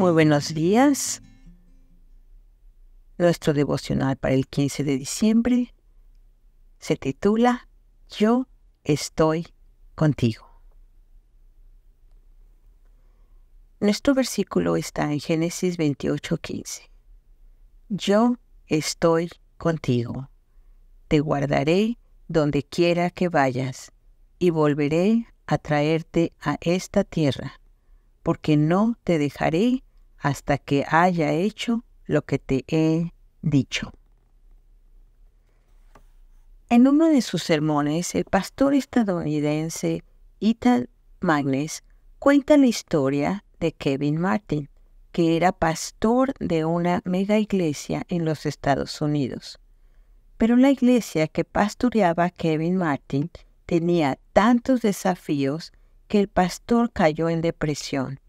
Muy buenos días. Nuestro devocional para el 15 de diciembre se titula Yo estoy contigo. Nuestro versículo está en Génesis 28:15. Yo estoy contigo. Te guardaré donde quiera que vayas y volveré a traerte a esta tierra, porque no te dejaré hasta que haya hecho lo que te he dicho. En uno de sus sermones, el pastor estadounidense Ethan Magnes cuenta la historia de Kevin Martin, que era pastor de una mega iglesia en los Estados Unidos. Pero la iglesia que pastoreaba Kevin Martin tenía tantos desafíos que el pastor cayó en depresión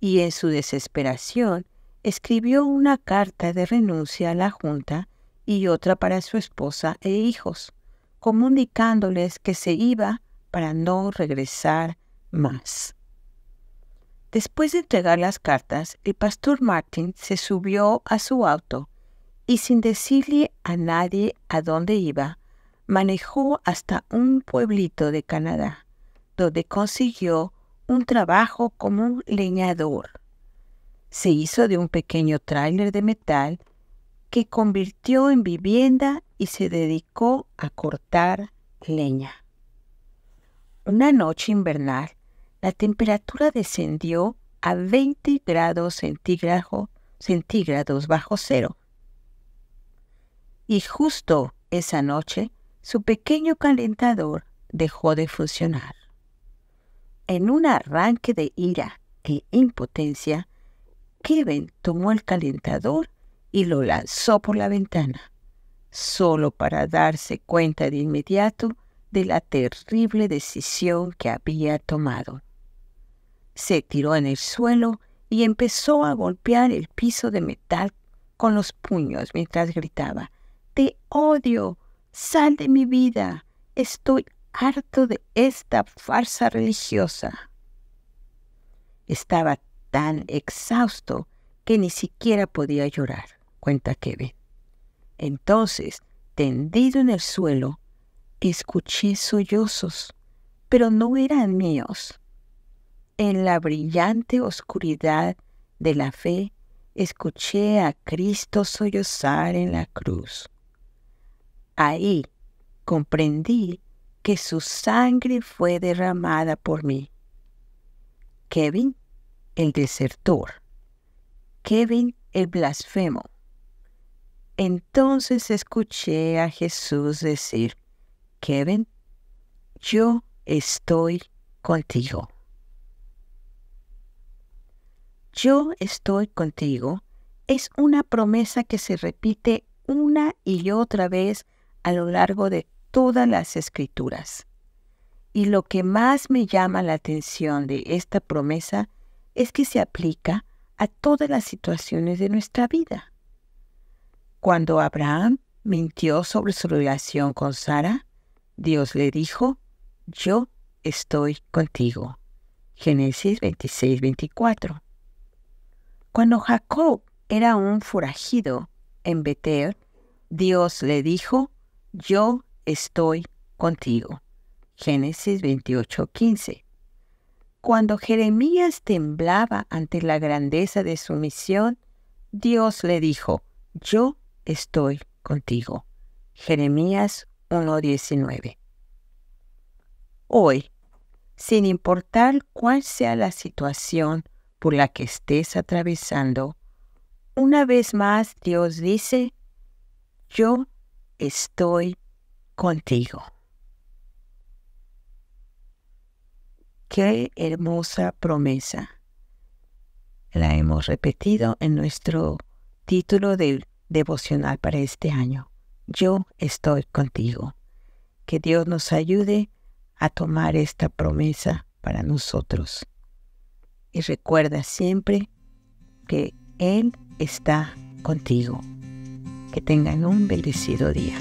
y en su desesperación escribió una carta de renuncia a la Junta y otra para su esposa e hijos, comunicándoles que se iba para no regresar más. Después de entregar las cartas, el pastor Martin se subió a su auto y sin decirle a nadie a dónde iba, manejó hasta un pueblito de Canadá, donde consiguió un trabajo como un leñador. Se hizo de un pequeño tráiler de metal que convirtió en vivienda y se dedicó a cortar leña. Una noche invernal, la temperatura descendió a 20 grados centígrados, bajo cero. Y justo esa noche, su pequeño calentador dejó de funcionar. En un arranque de ira e impotencia, Kevin tomó el calentador y lo lanzó por la ventana, solo para darse cuenta de inmediato de la terrible decisión que había tomado. Se tiró en el suelo y empezó a golpear el piso de metal con los puños mientras gritaba, Te odio, sal de mi vida, estoy harto de esta farsa religiosa. Estaba tan exhausto que ni siquiera podía llorar, cuenta Kevin. Entonces, tendido en el suelo, escuché sollozos, pero no eran míos. En la brillante oscuridad de la fe, escuché a Cristo sollozar en la cruz. Ahí comprendí que su sangre fue derramada por mí. Kevin, el desertor. Kevin, el blasfemo. Entonces escuché a Jesús decir, Kevin, yo estoy contigo. Yo estoy contigo es una promesa que se repite una y otra vez a lo largo de todas las escrituras. Y lo que más me llama la atención de esta promesa es que se aplica a todas las situaciones de nuestra vida. Cuando Abraham mintió sobre su relación con Sara, Dios le dijo, yo estoy contigo. Génesis 26, 24. Cuando Jacob era un forajido en Betel, Dios le dijo, yo estoy contigo. Génesis 28:15. Cuando Jeremías temblaba ante la grandeza de su misión, Dios le dijo, yo estoy contigo. Jeremías 1:19. Hoy, sin importar cuál sea la situación por la que estés atravesando, una vez más Dios dice, yo estoy contigo. Qué hermosa promesa. La hemos repetido en nuestro título del devocional para este año. Yo estoy contigo. Que Dios nos ayude a tomar esta promesa para nosotros. Y recuerda siempre que Él está contigo. Que tengan un bendecido día.